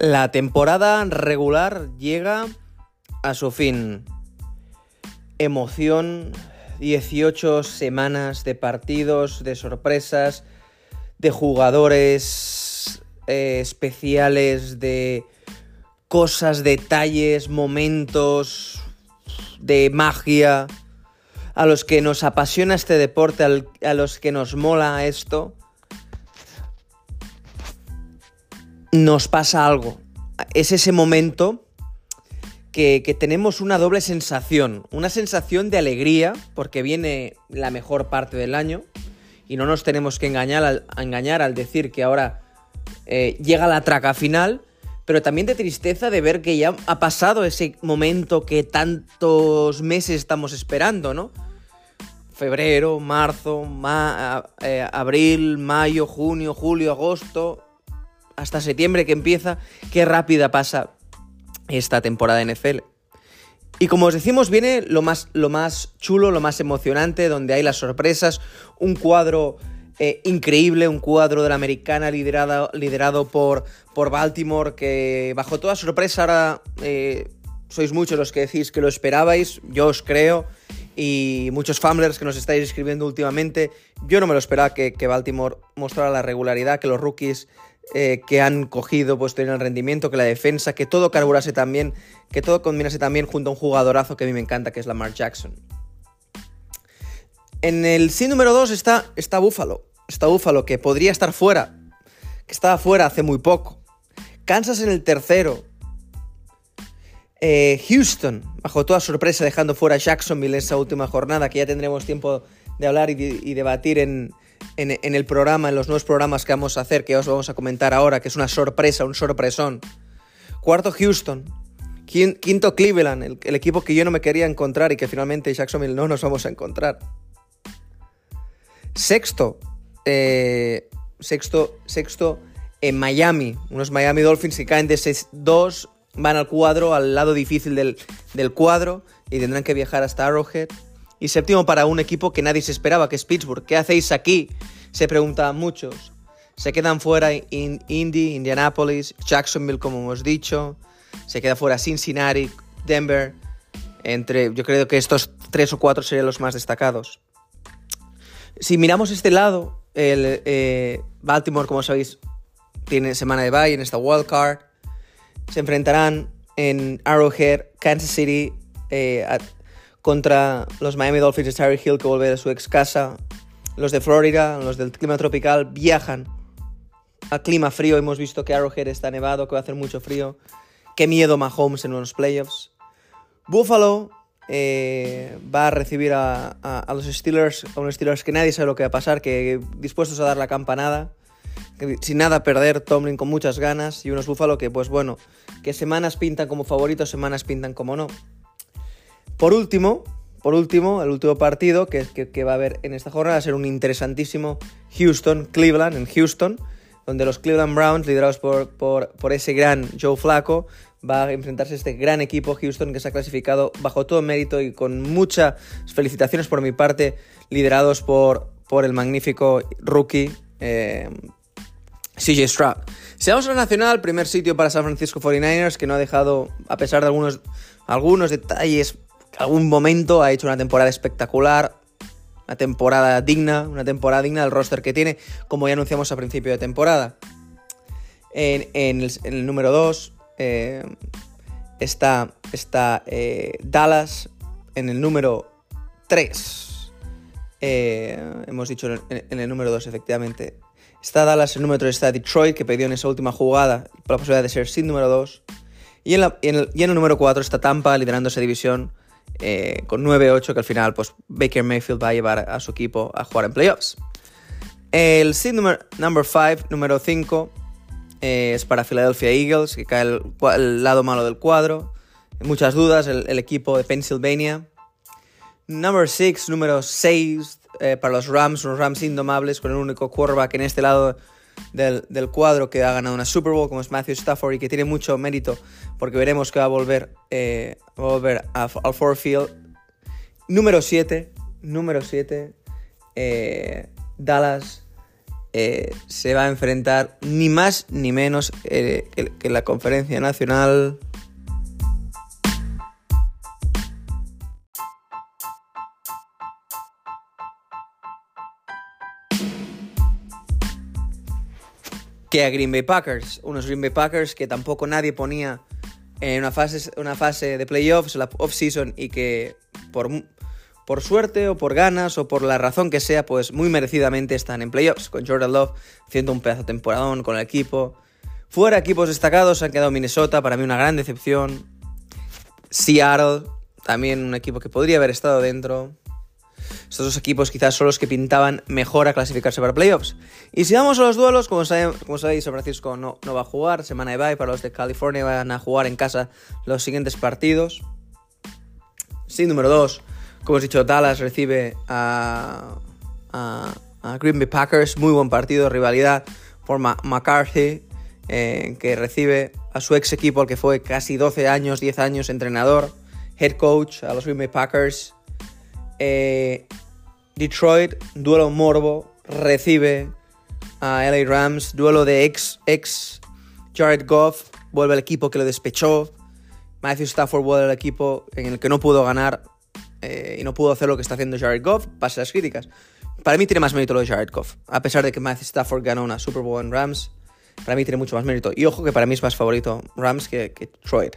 La temporada regular llega a su fin. Emoción, 18 semanas de partidos, de sorpresas, de jugadores eh, especiales, de cosas, detalles, momentos, de magia, a los que nos apasiona este deporte, a los que nos mola esto. Nos pasa algo. Es ese momento que, tenemos una doble sensación. Una sensación de alegría, porque viene la mejor parte del año. Y no nos tenemos que engañar al, engañar al decir que ahora eh, llega la traca final. Pero también de tristeza de ver que ya ha pasado ese momento que tantos meses estamos esperando, ¿no? Febrero, marzo, eh, abril, mayo, junio, julio, agosto hasta septiembre que empieza, qué rápida pasa esta temporada de NFL. Y como os decimos, viene lo más, lo más chulo, lo más emocionante, donde hay las sorpresas, un cuadro eh, increíble, un cuadro de la americana liderado, liderado por, por Baltimore, que bajo toda sorpresa ahora eh, sois muchos los que decís que lo esperabais, yo os creo, y muchos famblers que nos estáis escribiendo últimamente, yo no me lo esperaba que, que Baltimore mostrara la regularidad, que los rookies eh, que han cogido pues tener el rendimiento, que la defensa, que todo carburase también, que todo combinase también junto a un jugadorazo que a mí me encanta, que es Lamar Jackson. En el sí número 2 está, está Buffalo. Está Buffalo, que podría estar fuera, que estaba fuera hace muy poco. Kansas en el tercero. Eh, Houston, bajo toda sorpresa, dejando fuera a Jacksonville en esa última jornada, que ya tendremos tiempo de hablar y debatir en, en, el programa, en los nuevos programas que vamos a hacer, que os vamos a comentar ahora, que es una sorpresa, un sorpresón. Cuarto, Houston. Quinto, Cleveland, el, equipo que yo no me quería encontrar y que finalmente Jacksonville no nos vamos a encontrar. Sexto, eh, sexto, sexto en Miami. Unos Miami Dolphins que caen de 6-2, van al cuadro, al lado difícil del, del cuadro y tendrán que viajar hasta Arrowhead. Y séptimo para un equipo que nadie se esperaba, que es Pittsburgh. ¿Qué hacéis aquí? Se preguntan muchos. Se quedan fuera Indy, Indianapolis, Jacksonville, como hemos dicho. Se queda fuera Cincinnati, Denver. Entre, yo creo que estos tres o cuatro serían los más destacados. Si miramos este lado, el eh, Baltimore, como sabéis, tiene semana de bye en esta wild card. Se enfrentarán en Arrowhead, Kansas City, eh, contra los Miami Dolphins de Terry Hill que vuelve a su ex casa. Los de Florida, los del clima tropical, viajan a clima frío. Hemos visto que Arrowhead está nevado, que va a hacer mucho frío. Qué miedo Mahomes en los playoffs. Buffalo eh, va a recibir a, los Steelers, a unos Steelers que nadie sabe lo que va a pasar, que dispuestos a dar la campanada, sin nada perder, Tomlin con muchas ganas, y unos Buffalo que, pues bueno, que semanas pintan como favoritos, semanas pintan como no. Por último, por último, el último partido que, que, va a haber en esta jornada va a ser un interesantísimo Houston-Cleveland en Houston, donde los Cleveland Browns, liderados por, por, ese gran Joe Flacco, va a enfrentarse a este gran equipo Houston que se ha clasificado bajo todo mérito y con muchas felicitaciones por mi parte, liderados por, por el magnífico rookie eh, CJ Stroud. Si vamos a la nacional, primer sitio para San Francisco 49ers, que no ha dejado, a pesar de algunos, algunos detalles algún momento ha hecho una temporada espectacular, una temporada digna, una temporada digna del roster que tiene, como ya anunciamos a principio de temporada. En, el, número 2 eh, está, está Dallas, en el número 3. Eh, hemos dicho en, el número 2, efectivamente. Está Dallas, el número 3 está Detroit, que perdió en esa última jugada la posibilidad de ser sin número 2. Y en, el, y en el número 4 está Tampa, liderando esa división eh, con 9-8 que al final pues Baker Mayfield va a llevar a su equipo a jugar en playoffs. El seed number 5, número 5, eh, es para Philadelphia Eagles, que cae el, lado malo del cuadro. Muchas dudas, el, equipo de Pennsylvania. Number 6, número 6, eh, para los Rams, unos Rams indomables, con el único quarterback en este lado del, cuadro que ha ganado una Super Bowl, como es Matthew Stafford, y que tiene mucho mérito, porque veremos que va a volver, eh, a al Ford Field. Número 7, número 7, eh, Dallas, eh, se va a enfrentar ni más ni menos que la conferencia nacional. Que a Green Bay Packers. Unos Green Bay Packers que tampoco nadie ponía en una fase, una fase de playoffs, la off-season, y que por, por suerte o por ganas o por la razón que sea, pues muy merecidamente están en playoffs, con Jordan Love haciendo un pedazo temporadón con el equipo. Fuera equipos destacados han quedado Minnesota, para mí una gran decepción. Seattle, también un equipo que podría haber estado dentro. Estos dos equipos quizás son los que pintaban mejor a clasificarse para playoffs. Y si vamos a los duelos, como, sabéis, San Francisco no, no, va a jugar, semana de bye para los de California, van a jugar en casa los siguientes partidos. Sí, número 2, como os he dicho, Dallas recibe a, a, a Green Bay Packers, muy buen partido, rivalidad por McCarthy, eh, que recibe a su ex equipo, al que fue casi 12 años, 10 años entrenador, head coach a los Green Bay Packers. Eh, Detroit, duelo morbo, recibe a LA Rams, duelo de ex, ex Jared Goff, vuelve el equipo que lo despechó. Matthew Stafford vuelve al equipo en el que no pudo ganar eh, y no pudo hacer lo que está haciendo Jared Goff, pase las críticas. Para mí tiene más mérito lo de Jared Goff, a pesar de que Matthew Stafford ganó una Super Bowl en Rams. Para mí tiene mucho más mérito. Y ojo que para mí es más favorito Rams que, que Detroit.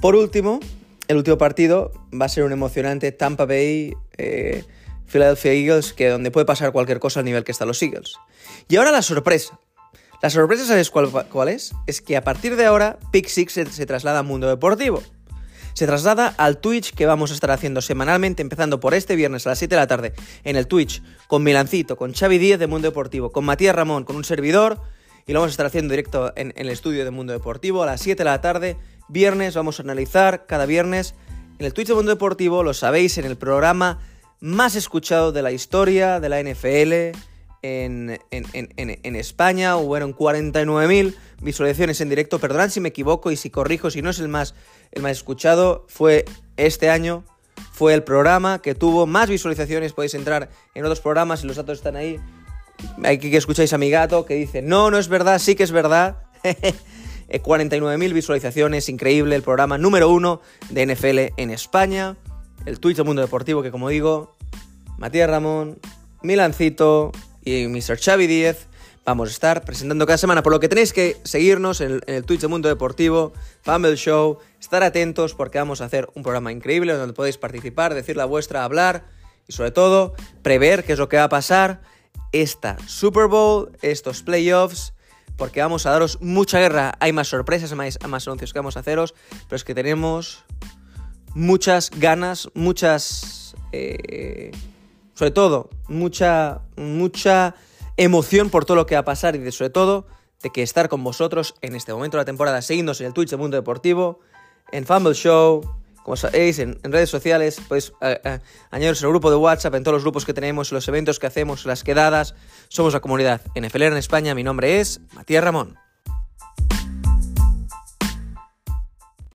Por último, el último partido va a ser un emocionante Tampa Bay eh, Philadelphia Eagles, que donde puede pasar cualquier cosa al nivel que están los Eagles. Y ahora la sorpresa. La sorpresa, ¿sabes cuál, es? Es que a partir de ahora, Pick se traslada al mundo deportivo. Se traslada al Twitch que vamos a estar haciendo semanalmente, empezando por este viernes a las 7 de la tarde, en el Twitch, con Milancito, con Xavi Díez de Mundo Deportivo, con Matías Ramón, con un servidor, y lo vamos a estar haciendo directo en, en el estudio de Mundo Deportivo a las 7 de la tarde. Viernes vamos a analizar cada viernes en el Twitch de Mundo Deportivo, lo sabéis, en el programa más escuchado de la historia de la NFL en, en, en, en España. Hubieron 49.000 visualizaciones en directo. Perdonad si me equivoco y si corrijo, si no es el más, el más escuchado. Fue este año, fue el programa que tuvo más visualizaciones. Podéis entrar en otros programas y los datos están ahí. Aquí que escucháis a mi gato que dice, no, no es verdad, sí que es verdad. 49.000 visualizaciones, increíble, el programa número uno de NFL en España, el Twitch del Mundo Deportivo, que como digo, Matías Ramón, Milancito y Mr. Xavi 10 vamos a estar presentando cada semana, por lo que tenéis que seguirnos en el, en el Twitch del Mundo Deportivo, Fumble Show, estar atentos porque vamos a hacer un programa increíble donde podéis participar, decir la vuestra, hablar y sobre todo prever qué es lo que va a pasar esta Super Bowl, estos playoffs, porque vamos a daros mucha guerra. Hay más sorpresas, más, más anuncios que vamos a haceros, pero es que tenemos muchas ganas, muchas... Eh, sobre todo, mucha, mucha emoción por todo lo que va a pasar y de, sobre todo de que estar con vosotros en este momento de la temporada, seguidnos en el Twitch de Mundo Deportivo, en Fumble Show, como sabéis, en, en redes sociales, podéis eh, eh, al grupo de WhatsApp, en todos los grupos que tenemos, los eventos que hacemos, las quedadas. Somos la comunidad NFL en España. Mi nombre es Matías Ramón.